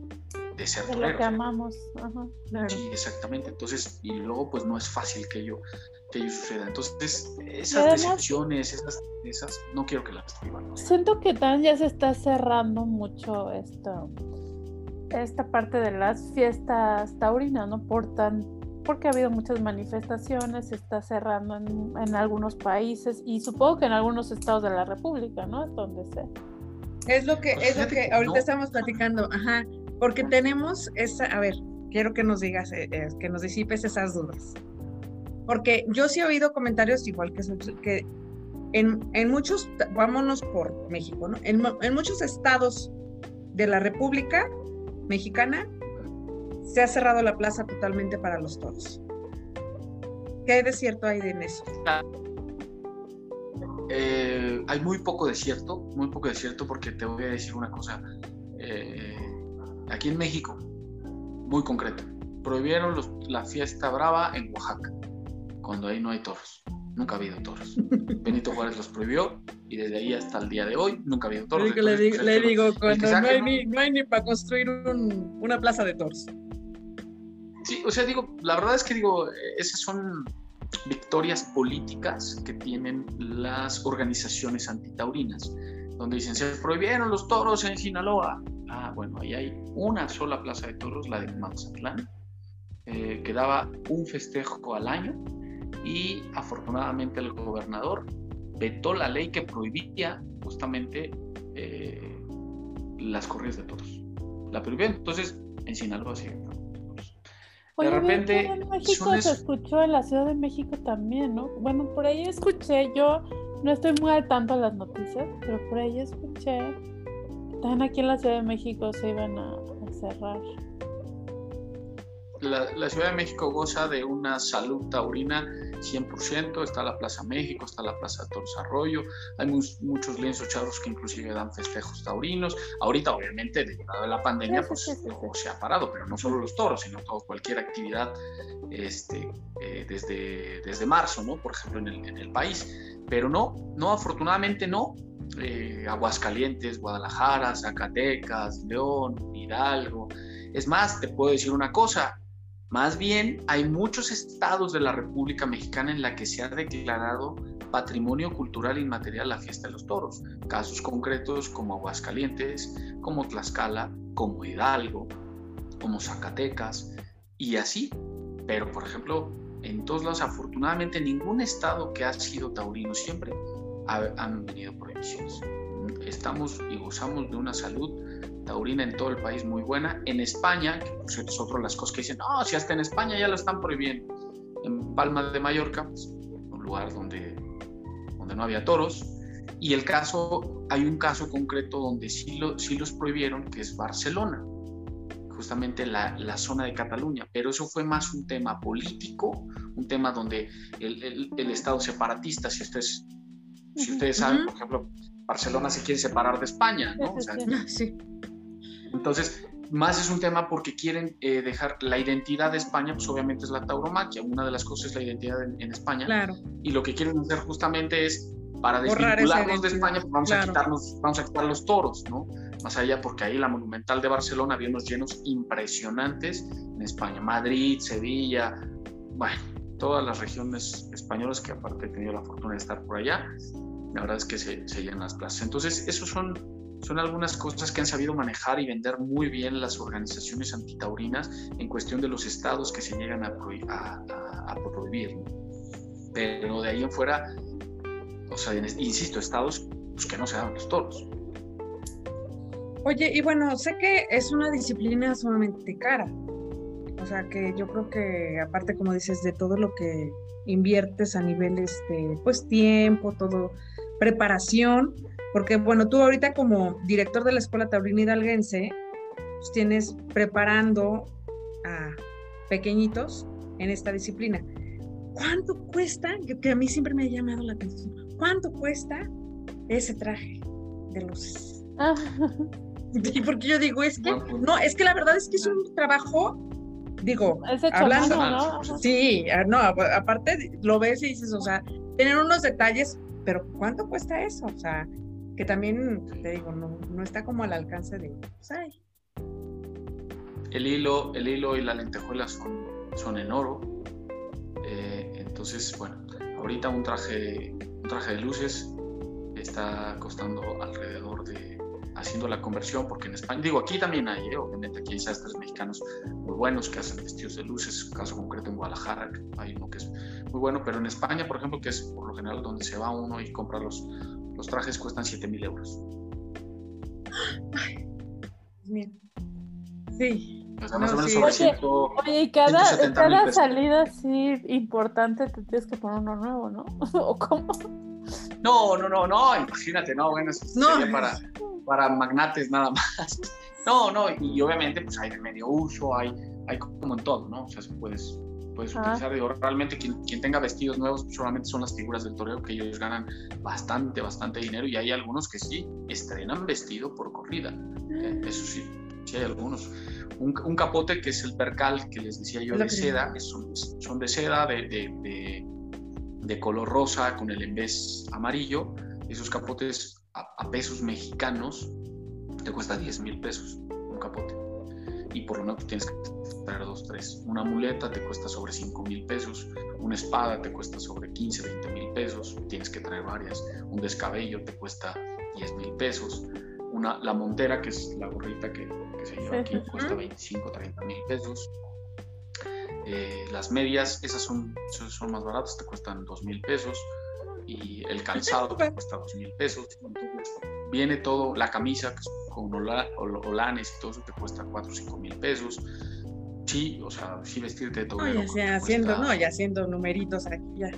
de ser de lo que amamos. Ajá, Sí, exactamente. Entonces, y luego pues no es fácil que ello, que ello suceda. Entonces, esas decepciones, esas, esas, no quiero que las vivan. Siento que también ya se está cerrando mucho esto, esta parte de las fiestas taurinas, ¿no? Por tan porque ha habido muchas manifestaciones, se está cerrando en, en, algunos países y supongo que en algunos estados de la República, ¿no? Es donde se... Es lo que, pues es lo que ahorita estamos platicando, ajá. Porque tenemos esa, a ver, quiero que nos digas, eh, eh, que nos disipes esas dudas. Porque yo sí he oído comentarios igual que, que en, en muchos, vámonos por México, ¿no? En, muchos estados de la República Mexicana se ha cerrado la plaza totalmente para los toros. ¿Qué hay de en eso? Eh, hay muy poco de cierto, muy poco de cierto porque te voy a decir una cosa. Eh, aquí en México, muy concreto, prohibieron la fiesta brava en Oaxaca, cuando ahí no hay toros. nunca ha habido toros. Benito Juárez los prohibió y desde ahí hasta el día de hoy nunca ha habido toros. le, digo, cuando no hay, ni, no hay, ni, para construir una plaza de toros. Sí, o sea, digo, la verdad es que digo, esas son victorias políticas que tienen las organizaciones antitaurinas, donde dicen, se prohibieron los toros en Sinaloa. Ah, bueno, ahí hay una sola plaza de toros, la de Mazatlán, eh, que daba un festejo al año y afortunadamente el gobernador vetó la ley que prohibía justamente eh, las corridas de toros. La prohibió, entonces en Sinaloa sí. de repente. En México se escuchó en la Ciudad de México también, ¿no? Bueno, por ahí escuché, yo no estoy muy al tanto de las noticias, pero por ahí escuché también aquí en la Ciudad de México se iban a cerrar la, Ciudad de México goza de una salud taurina 100%, está la Plaza México, está la Plaza de Toros Arroyo, hay muchos lienzos charros que inclusive dan festejos taurinos. Ahorita, obviamente, debido a la pandemia, pues se ha parado, pero no solo los toros, sino todo, cualquier actividad este, eh, desde, desde marzo, ¿no? Por ejemplo, en el, en el país. Pero no, no, afortunadamente no. Eh, Aguascalientes, Guadalajara, Zacatecas, León, Hidalgo. Es más, te puedo decir una cosa, más bien, hay muchos estados de la República Mexicana en la que se ha declarado patrimonio cultural inmaterial la fiesta de los toros. Casos concretos como Aguascalientes, como Tlaxcala, como Hidalgo, como Zacatecas y así. Pero, por ejemplo, en todos lados, afortunadamente, ningún estado que ha sido taurino siempre han venido prohibiciones. Estamos y gozamos de una salud taurina en todo el país muy buena. En España, que cierto es otra de las cosas que dicen, no, si hasta en España ya lo están prohibiendo. En Palma de Mallorca, pues, un lugar donde, donde no había toros. Y el caso, hay un caso concreto donde sí, lo, sí los prohibieron, que es Barcelona, justamente la, la, zona de Cataluña. Pero eso fue más un tema político, un tema donde el, el, Estado separatista, si ustedes, si ustedes saben, por ejemplo, Barcelona se quiere separar de España, ¿no? O sea, sí. Entonces, más es un tema porque quieren eh, dejar la identidad de España, pues obviamente es la tauromaquia, una de las cosas es la identidad en, España. Claro. Y lo que quieren hacer justamente es, para desvincularnos de España, pues vamos, a quitarnos, vamos a quitar los toros, ¿no? Más allá, porque ahí la Monumental de Barcelona había unos llenos impresionantes en España, Madrid, Sevilla, bueno, todas las regiones españolas que aparte he tenido la fortuna de estar por allá, la verdad es que se, se llenan las plazas. Entonces, esos son son algunas cosas que han sabido manejar y vender muy bien las organizaciones antitaurinas en cuestión de los estados que se llegan a, prohibir. Pero de ahí en fuera, o sea, insisto, estados pues, que no se dan los toros. Oye, y bueno, sé que es una disciplina sumamente cara. O sea, que yo creo que aparte, como dices, de todo lo que inviertes a nivel, este, pues tiempo, todo, preparación, porque bueno, tú ahorita como director de la Escuela Taurina Hidalguense, pues tienes preparando a pequeñitos en esta disciplina. ¿Cuánto cuesta? Que a mí siempre me ha llamado la atención. ¿Cuánto cuesta ese traje de luces? Ah. porque yo digo, es que, no, es que la verdad es que es un trabajo, digo, hablando, ¿no? Sí, ah, no, aparte lo ves y dices, o sea, tener unos detalles, pero ¿cuánto cuesta eso? O sea, que también, te digo, no, está como al alcance de, pues, El hilo, el hilo y la lentejuela son, son en oro. Eh, entonces, bueno, ahorita un traje, un traje de luces está costando alrededor de, haciendo la conversión, porque en España, digo, aquí también hay, ¿eh? obviamente aquí hay sastres mexicanos muy buenos que hacen vestidos de luces, caso concreto en Guadalajara, hay uno que es muy bueno, pero en España, por ejemplo, que es por lo general donde se va uno y compra los, los trajes cuestan 7 mil euros. Bien. Sí. oye, y cada, cada salida así importante te tienes que poner uno nuevo, ¿no? ¿O cómo? No, no, no, no, imagínate, no, bueno, eso sería para, para magnates nada más. No, no, y obviamente pues hay de medio uso, hay, hay como en todo, ¿no? O sea, puedes, puedes utilizar. Digo, realmente quien, quien, tenga vestidos nuevos pues, solamente son las figuras del toreo que ellos ganan bastante, bastante dinero y hay algunos que sí estrenan vestido por corrida. Eh, eso sí, sí hay algunos. Un, un, capote que es el percal que les decía yo de seda, son, son de seda, de, de, de color rosa con el embés amarillo. Esos capotes a, pesos mexicanos te cuesta 10 mil pesos un capote. Y por lo menos tienes que traer dos, tres. Una muleta te cuesta sobre 5 mil pesos. Una espada te cuesta sobre 15, 20 mil pesos. Tienes que traer varias. Un descabello te cuesta 10 mil pesos. Una, la montera, que es la gorrita que, que se lleva aquí, cuesta 25, 30 mil pesos. Eh, las medias, esas son, son más baratas, te cuestan 2 mil pesos. Y el calzado te cuesta 2 mil pesos. viene todo, la camisa con olanes y todo eso te cuesta 4 o 5 mil pesos. Sí, o sea, sí vestirte de todo. No, ya haciendo, no, ya haciendo numeritos aquí ya.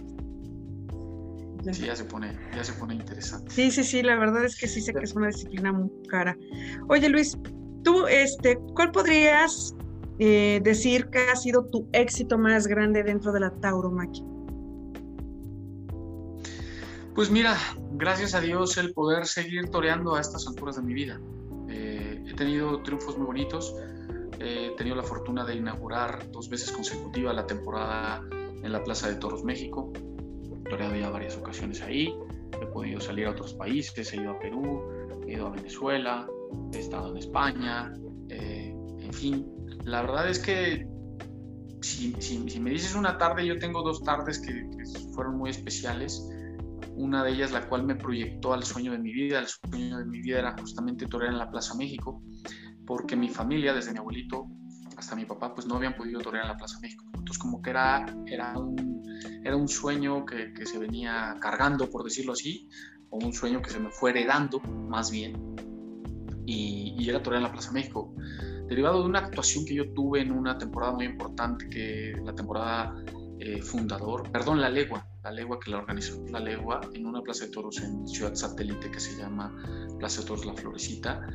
Sí, ya se pone, ya se pone interesante. Sí, sí, sí, la verdad es que sí sé que es una disciplina muy cara. Oye, Luis, tú, este, ¿cuál podrías eh, decir que ha sido tu éxito más grande dentro de la tauromaquia? Pues mira, gracias a Dios el poder seguir toreando a estas alturas de mi vida. Eh, he tenido triunfos muy bonitos. he tenido la fortuna de inaugurar dos veces consecutivas la temporada en la Plaza de Toros México toreado ya varias ocasiones ahí, he podido salir a otros países, he ido a Perú, he ido a Venezuela, he estado en España, eh, en fin, la verdad es que si, me dices una tarde, yo tengo dos tardes que, fueron muy especiales. Una de ellas, la cual me proyectó al sueño de mi vida. El sueño de mi vida era justamente torear en la Plaza México, porque mi familia, desde mi abuelito hasta mi papá, pues no habían podido torear en la Plaza México. Entonces, como que era, era un era un sueño que, se venía cargando, por decirlo así, o un sueño que se me fue heredando, más bien, y, y era torear en la Plaza México, derivado de una actuación que yo tuve en una temporada muy importante, que la temporada eh, fundador, perdón, la legua, la legua que la organizó la legua en una plaza de toros en Ciudad Satélite que se llama Plaza de Toros La Florecita,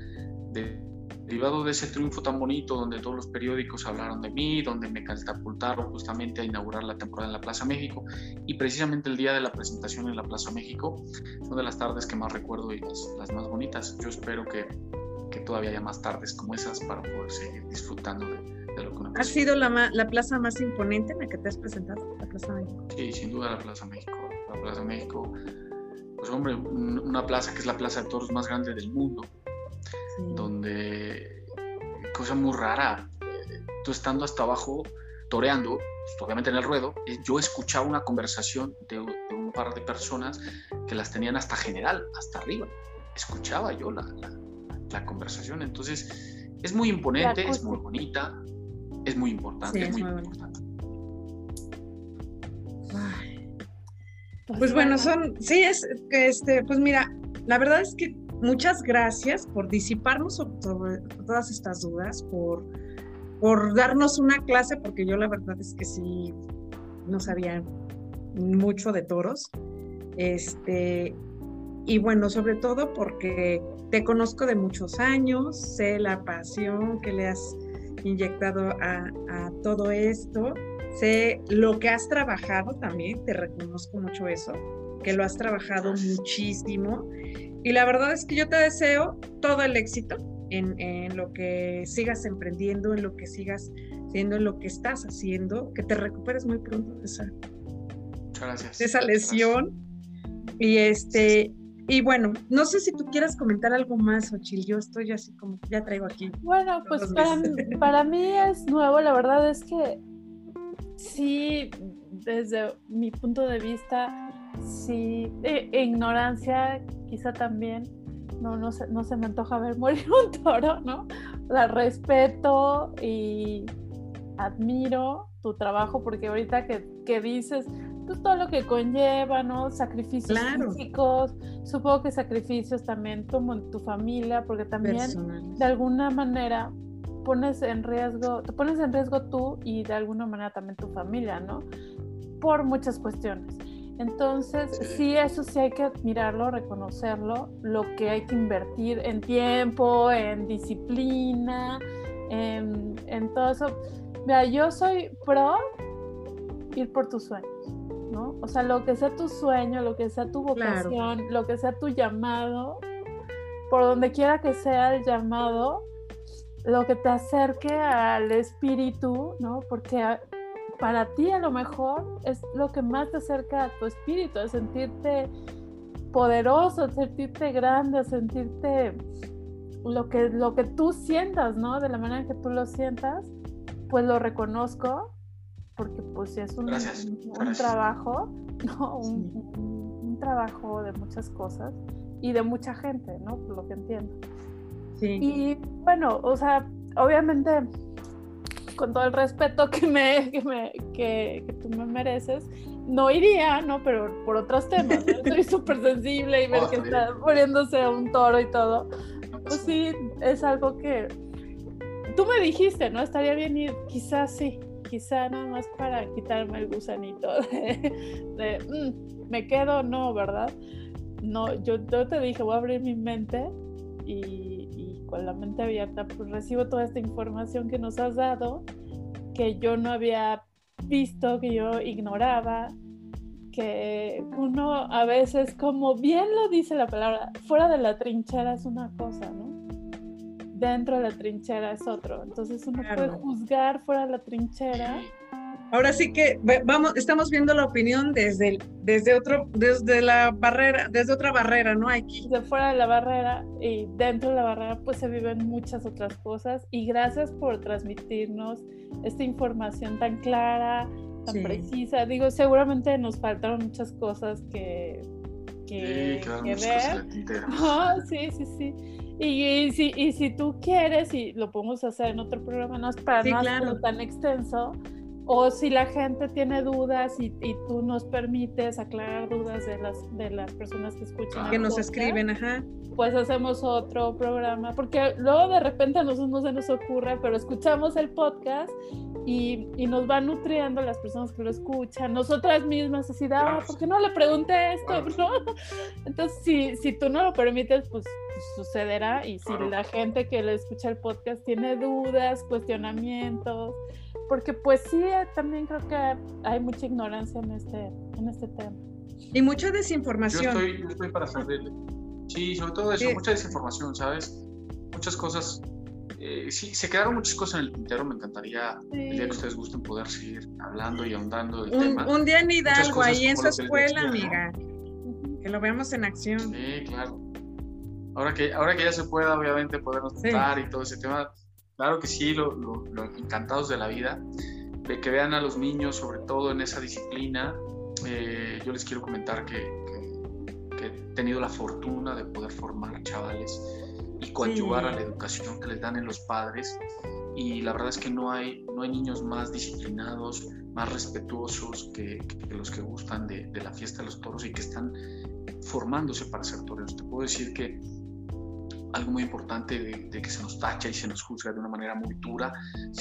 de derivado de ese triunfo tan bonito donde todos los periódicos hablaron de mí, donde me catapultaron justamente a inaugurar la temporada en la Plaza México y precisamente el día de la presentación en la Plaza México son de las tardes que más recuerdo y las, más bonitas. Yo espero que, que, todavía haya más tardes como esas para poder seguir disfrutando de, lo que una ¿Ha sido la, la, plaza más imponente en la que te has presentado, la Plaza México? Sí, sin duda la Plaza México. La Plaza México, pues hombre, una plaza que es la plaza de toros más grande del mundo donde, cosa muy rara, tú estando hasta abajo, toreando, pues, obviamente en el ruedo, eh, yo escuchaba una conversación de, un par de personas que las tenían hasta general, hasta arriba. Escuchaba yo la, la, conversación. Entonces, es muy imponente, es muy bonita, es muy importante, es muy, importante. Pues, pues bueno, son, sí, es que este, pues mira, la verdad es que muchas gracias por disiparnos sobre, todas estas dudas, por, por darnos una clase, porque yo la verdad es que sí no sabía mucho de toros. Este, y bueno, sobre todo porque te conozco de muchos años, sé la pasión que le has inyectado a, a todo esto, sé lo que has trabajado también, te reconozco mucho eso, que lo has trabajado muchísimo. Y la verdad es que yo te deseo todo el éxito en, lo que sigas emprendiendo, en lo que sigas haciendo, en lo que estás haciendo, que te recuperes muy pronto de esa, esa lesión. Y este, y bueno, no sé si tú quieras comentar algo más, Ochil. Yo estoy así como, ya traigo aquí. Bueno, pues para, para mí es nuevo, la verdad es que sí, desde mi punto de vista, sí, e, ignorancia quizá también, no, no, se, no se me antoja ver morir un toro, ¿no? La respeto y admiro tu trabajo porque ahorita que, que dices, pues todo lo que conlleva, ¿no? Sacrificios físicos, supongo que sacrificios también como en tu familia, porque también de alguna manera pones en riesgo, te pones en riesgo tú y de alguna manera también tu familia, ¿no? Por muchas cuestiones. Entonces, sí. eso sí hay que admirarlo, reconocerlo, lo que hay que invertir en tiempo, en disciplina, en, todo eso. Mira, yo soy pro ir por tus sueños, ¿no? O sea, lo que sea tu sueño, lo que sea tu vocación, lo que sea tu llamado, por donde quiera que sea el llamado, lo que te acerque al espíritu, ¿no? Porque para ti a lo mejor es lo que más te acerca a tu espíritu, a sentirte poderoso, a sentirte grande, a sentirte lo que, lo que tú sientas, ¿no? De la manera que tú lo sientas, pues lo reconozco, porque pues es un, un, trabajo, ¿no? Un, trabajo de muchas cosas y de mucha gente, ¿no? Por lo que entiendo. Sí. Y bueno, o sea, obviamente con todo el respeto que me, que, me, que, tú me mereces, no iría, ¿no? Pero por otros temas, ¿no? Soy súper sensible y ver que está muriéndose un toro y todo. Pues sí, es algo que tú me dijiste, ¿no? Estaría bien ir, quizás sí, quizá nada más para quitarme el gusanito de, mm, me quedo, no, ¿verdad? No, yo, yo te dije, voy a abrir mi mente y con la mente abierta, pues recibo toda esta información que nos has dado, que yo no había visto, que yo ignoraba, que uno a veces, como bien lo dice la palabra, fuera de la trinchera es una cosa, ¿no? Dentro de la trinchera es otro. Entonces uno puede juzgar fuera de la trinchera Ahora sí que vamos, estamos viendo la opinión desde, desde otro, desde la barrera, desde otra barrera, ¿no? Aquí. Desde fuera de la barrera y dentro de la barrera pues se viven muchas otras cosas y gracias por transmitirnos esta información tan clara, tan precisa. Digo, seguramente nos faltaron muchas cosas que, que, ver. sí, sí, sí. Y, si, y si tú quieres, y lo podemos hacer en otro programa, no es para no hacerlo tan extenso, o si la gente tiene dudas y, tú nos permites aclarar dudas de las, de las personas que escuchan. Que nos escriben, ajá. Pues hacemos otro programa, porque luego de repente a nosotros no se nos ocurre, pero escuchamos el podcast y, y nos van nutriendo las personas que lo escuchan, nosotras mismas, así de, ah, ¿por qué no le pregunté esto? Entonces, si, si tú no lo permites, pues, pues sucederá y si la gente que le escucha el podcast tiene dudas, cuestionamientos, porque pues sí, eh, también creo que hay mucha ignorancia en este, en este tema. Y mucha desinformación. Yo estoy, yo estoy para servirle. Sí, sobre todo eso, mucha desinformación, ¿sabes? Muchas cosas. Eh, sí, se quedaron muchas cosas en el tintero. Me encantaría el día que ustedes gusten poder seguir hablando y ahondando el un, tema. Un día en Hidalgo, ahí en su escuela, amiga. Que lo veamos en acción. Sí, claro. Ahora que, ahora que ya se pueda, obviamente, podernos estar y todo ese tema, Claro que sí, lo, encantados de la vida, de que vean a los niños, sobre todo en esa disciplina. Eh, yo les quiero comentar que, he tenido la fortuna de poder formar chavales y coadyuvar a la educación que les dan en los padres. Y la verdad es que no hay, no hay niños más disciplinados, más respetuosos que, los que gustan de, de, la fiesta de los toros y que están formándose para ser toreros. Te puedo decir que algo muy importante de, que se nos tacha y se nos juzga de una manera muy dura,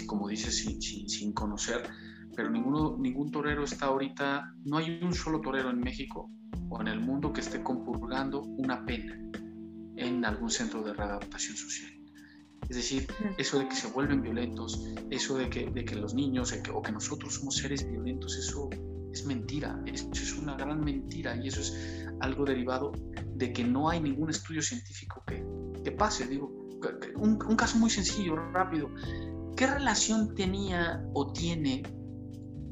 como dices, sin, sin, conocer, pero ninguno, ningún torero está ahorita, no hay un solo torero en México o en el mundo que esté compurgando una pena en algún centro de readaptación social. Es decir, eso de que se vuelven violentos, eso de que, de que los niños o que nosotros somos seres violentos, eso es mentira, eso es una gran mentira y eso es algo derivado de que no hay ningún estudio científico que, que pase. Digo, un, un, caso muy sencillo, rápido. ¿Qué relación tenía o tiene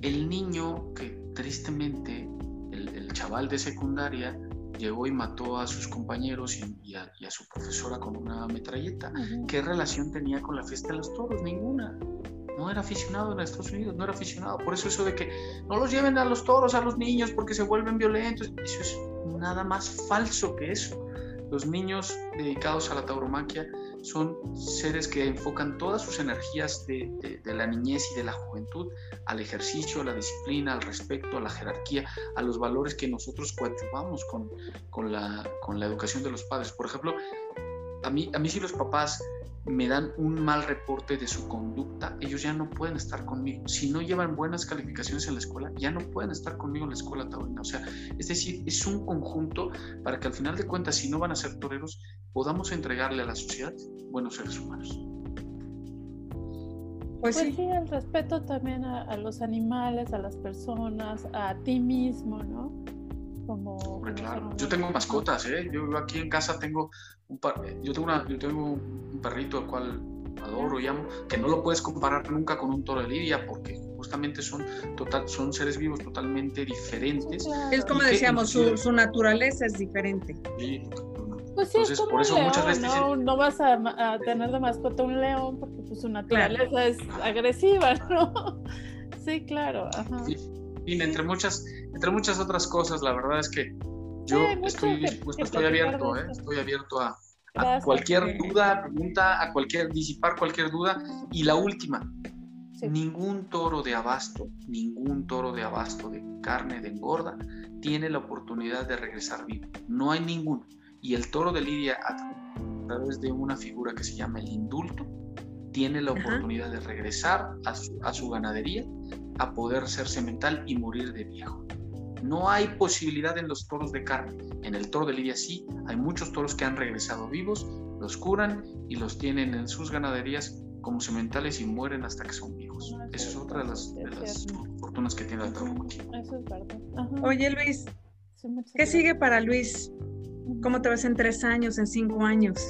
el niño que tristemente, el, el chaval de secundaria, llegó y mató a sus compañeros y, a, su profesora con una metralleta? ¿Qué relación tenía con la fiesta de los toros? Ninguna. No era aficionado en Estados Unidos, no era aficionado. Por eso eso de que no los lleven a los toros, a los niños, porque se vuelven violentos, eso es nada más falso que eso. Los niños dedicados a la tauromaquia son seres que enfocan todas sus energías de, la niñez y de la juventud al ejercicio, a la disciplina, al respeto, a la jerarquía, a los valores que nosotros coadyuvamos con, la, con la educación de los padres. Por ejemplo, a mí, a mí si los papás me dan un mal reporte de su conducta, ellos ya no pueden estar conmigo. Si no llevan buenas calificaciones en la escuela, ya no pueden estar conmigo en la escuela taurina. O sea, es decir, es un conjunto para que al final de cuentas, si no van a ser toreros, podamos entregarle a la sociedad buenos seres humanos. Pues, pues sí. el respeto también a, los animales, a las personas, a ti mismo, ¿no? Como, claro. Yo tengo mascotas, ¿eh? Yo aquí en casa tengo un yo tengo una, yo tengo un perrito al cual adoro y amo, que no lo puedes comparar nunca con un toro de lidia porque justamente son, total, son seres vivos totalmente diferentes. Es como decíamos, su, naturaleza es diferente. Pues sí, es como por eso muchas veces ¿no? no vas a, tener de mascota un león porque pues, su naturaleza es agresiva, ¿no? Sí, claro. Ajá. Y, entre muchas, entre muchas otras cosas, la verdad es que yo estoy estoy abierto, ¿eh? estoy abierto a, a cualquier duda, pregunta, a cualquier, disipar cualquier duda. Y la última, ningún toro de abasto, ningún toro de abasto de carne de engorda tiene la oportunidad de regresar vivo. No hay ninguno. Y el toro de Lidia, a través de una figura que se llama el indulto, tiene la oportunidad de regresar a su, a su ganadería, a poder ser semental y morir de viejo. No hay posibilidad en los toros de carne. En el toro de Lidia sí, hay muchos toros que han regresado vivos, los curan y los tienen en sus ganaderías como sementales y mueren hasta que son viejos. Esa es otra de las, fortunas que tiene el toro. Eso es verdad. Oye Luis, ¿qué sigue para Luis? ¿Cómo te ves en tres años, en cinco años?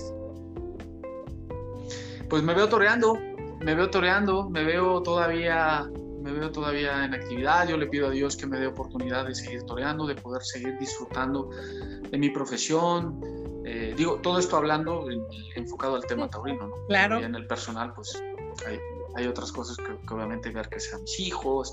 Pues me veo toreando, me veo toreando, me veo todavía me veo todavía en actividad. Yo le pido a Dios que me dé oportunidad de seguir toreando, de poder seguir disfrutando de mi profesión. Eh, digo, todo esto hablando enfocado al tema taurino, ¿no? Claro. Y en el personal, pues hay, hay otras cosas que, obviamente ver que sean mis hijos,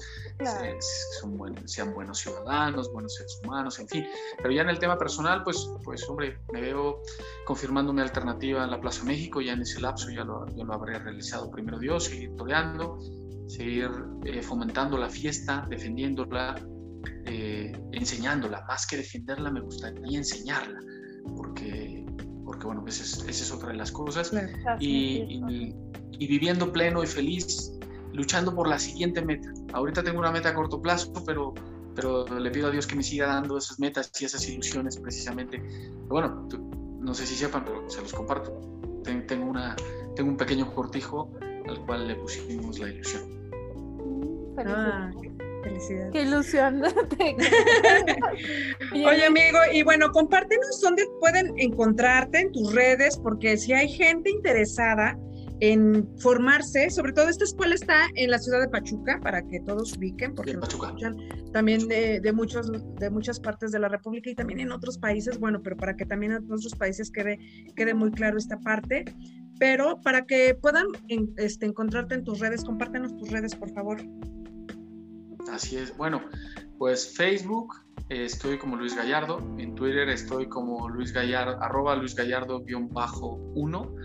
son sean buenos ciudadanos, buenos seres humanos, en fin. Pero ya en el tema personal, pues, pues hombre, me veo confirmando mi alternativa en la Plaza México, ya en ese lapso ya lo, ya lo habré realizado primero Dios, seguir toreando, seguir eh, fomentando la fiesta, defendiéndola, eh, enseñándola. Más que defenderla, me gustaría enseñarla, porque, porque bueno, esa es, esa es otra de las cosas. Y, y, viviendo pleno y feliz, luchando por la siguiente meta. Ahorita tengo una meta a corto plazo, pero, pero le pido a Dios que me siga dando esas metas y esas ilusiones precisamente. bueno, no sé si sepan, pero se los comparto. Tengo, una, tengo un pequeño cortijo al cual le pusimos la ilusión. Ah, felicidades. Qué ilusión. Oye, amigo, y bueno, compártenos dónde pueden encontrarte en tus redes, porque si hay gente interesada en formarse, sobre todo esta escuela está en la ciudad de Pachuca, para que todos ubiquen, porque nos escuchan también de, muchos, de muchas partes de la República y también en otros países, bueno, pero para que también en otros países quede, quede muy claro esta parte. Pero para que puedan este, encontrarte en tus redes, compártenos tus redes, por favor. Así es. Bueno, pues Facebook estoy como Luis Gallardo, en Twitter estoy como Luis Gallardo, arroba Luis Gallardo-1,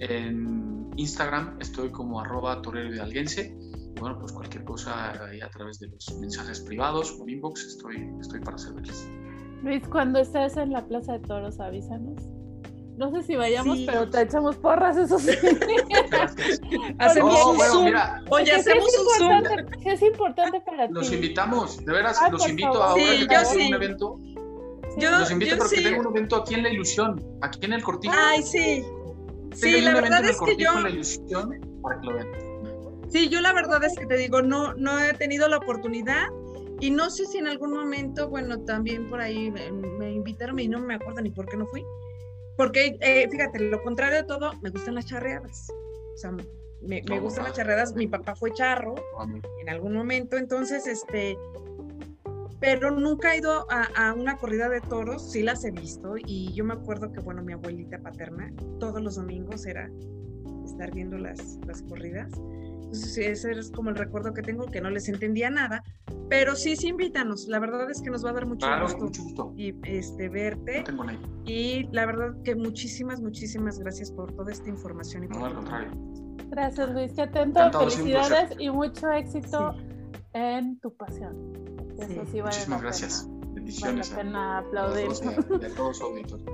en Instagram estoy como arroba Torero Hidalguense. Bueno, pues cualquier cosa ahí a través de los mensajes privados o inbox estoy, estoy para servirles. Luis, cuando estés en la Plaza de Toros, avísanos. No sé si vayamos, pero te echamos porras, eso sí. hacemos un Zoom. Oye, hacemos un Zoom. es importante para ti? Los invitamos, de veras, los invito ahora que tengo un evento. Yo, los invito porque tengo un evento aquí en La Ilusión, aquí en el Cortijo. Ay, sí. Sí, la verdad es que yo... La Ilusión, para que lo vean. Sí, yo la verdad es que te digo, no, no he tenido la oportunidad y no sé si en algún momento, bueno, también por ahí me, me invitaron y no me acuerdo ni por qué no fui porque, eh, fíjate, lo contrario de todo, me gustan las charreadas. O sea, me, gustan las charreadas. Mi papá fue charro en algún momento, entonces, este, pero nunca he ido a, una corrida de toros, sí las he visto, y yo me acuerdo que, bueno, mi abuelita paterna, todos los domingos era estar viendo las, las corridas. Entonces, ese es como el recuerdo que tengo, que no les entendía nada, pero sí, sí, invítanos. La verdad es que nos va a dar mucho, gusto, Y este, verte. y la verdad que muchísimas, muchísimas gracias por toda esta información. Y no, al contrario. Gracias, Luis. Qué atento. Felicidades y mucho éxito en tu pasión. Eso Muchísimas gracias. Bendiciones. Vale pena aplaudir. Todos auditores.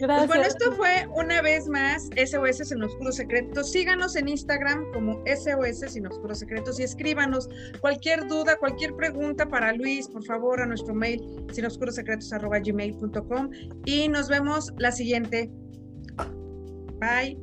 Gracias. Pues bueno, esto fue una vez más SOS Sin Oscuros Secretos. Síganos en Instagram como SOS Sin Oscuros Secretos y escríbanos cualquier duda, cualquier pregunta para Luis, por favor, a nuestro mail sin sinoscurosecretos.gmail.com y nos vemos la siguiente. Bye.